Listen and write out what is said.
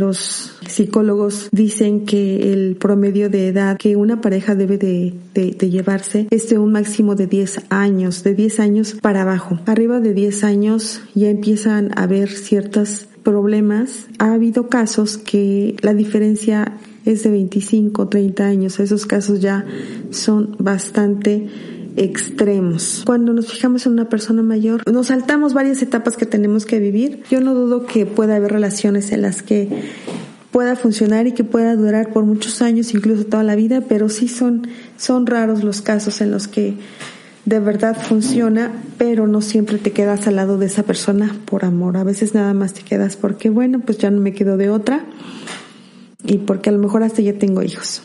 Los psicólogos dicen que el promedio de edad que una pareja debe de, llevarse es de un máximo de 10 años, de 10 años para abajo. Arriba de 10 años ya empiezan a haber ciertos problemas. Ha habido casos que la diferencia es de 25, 30 años. Esos casos ya son bastante extremos. Cuando nos fijamos en una persona mayor, nos saltamos varias etapas que tenemos que vivir. Yo no dudo que pueda haber relaciones en las que pueda funcionar y que pueda durar por muchos años, incluso toda la vida, pero sí son, son raros los casos en los que de verdad funciona, pero no siempre te quedas al lado de esa persona por amor. A veces nada más te quedas porque, bueno, pues ya no me quedo de otra y porque a lo mejor hasta ya tengo hijos.